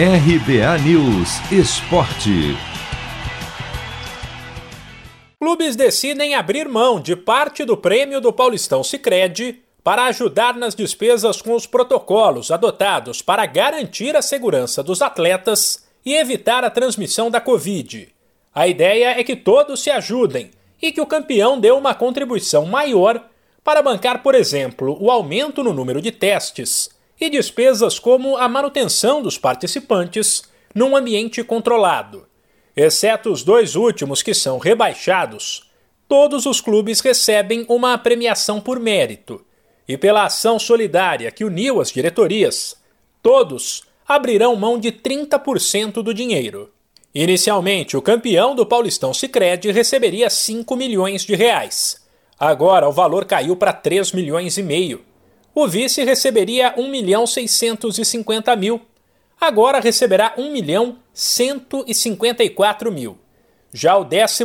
RBA News Esporte. Clubes decidem abrir mão de parte do prêmio do Paulistão Sicredi para ajudar nas despesas com os protocolos adotados para garantir a segurança dos atletas e evitar a transmissão da Covid. A ideia é que todos se ajudem e que o campeão dê uma contribuição maior para bancar, por exemplo, o aumento no número de testes e despesas como a manutenção dos participantes num ambiente controlado. Exceto os dois últimos que são rebaixados, todos os clubes recebem uma premiação por mérito. E pela ação solidária que uniu as diretorias, todos abrirão mão de 30% do dinheiro. Inicialmente, o campeão do Paulistão Sicredi receberia 5 milhões de reais. Agora o valor caiu para 3 milhões e meio. O vice receberia 1 milhão 650 mil. Agora receberá 1 milhão 154 mil. Já o 14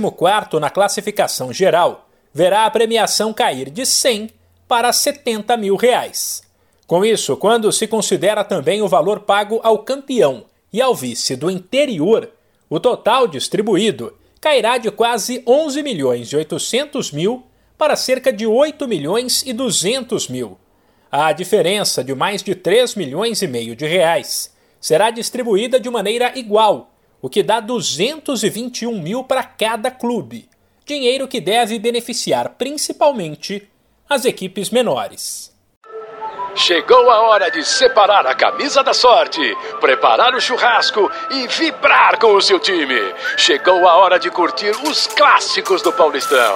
na classificação geral verá a premiação cair de 100 para 70 mil reais. Com isso, quando se considera também o valor pago ao campeão e ao vice do interior, o total distribuído cairá de quase 11 milhões e 800 mil para cerca de 8 milhões e 200 mil. A diferença de mais de 3 milhões e meio de reais será distribuída de maneira igual, o que dá 221 mil para cada clube, dinheiro que deve beneficiar principalmente as equipes menores. Chegou a hora de separar a camisa da sorte, preparar o churrasco e vibrar com o seu time. Chegou a hora de curtir os clássicos do Paulistão.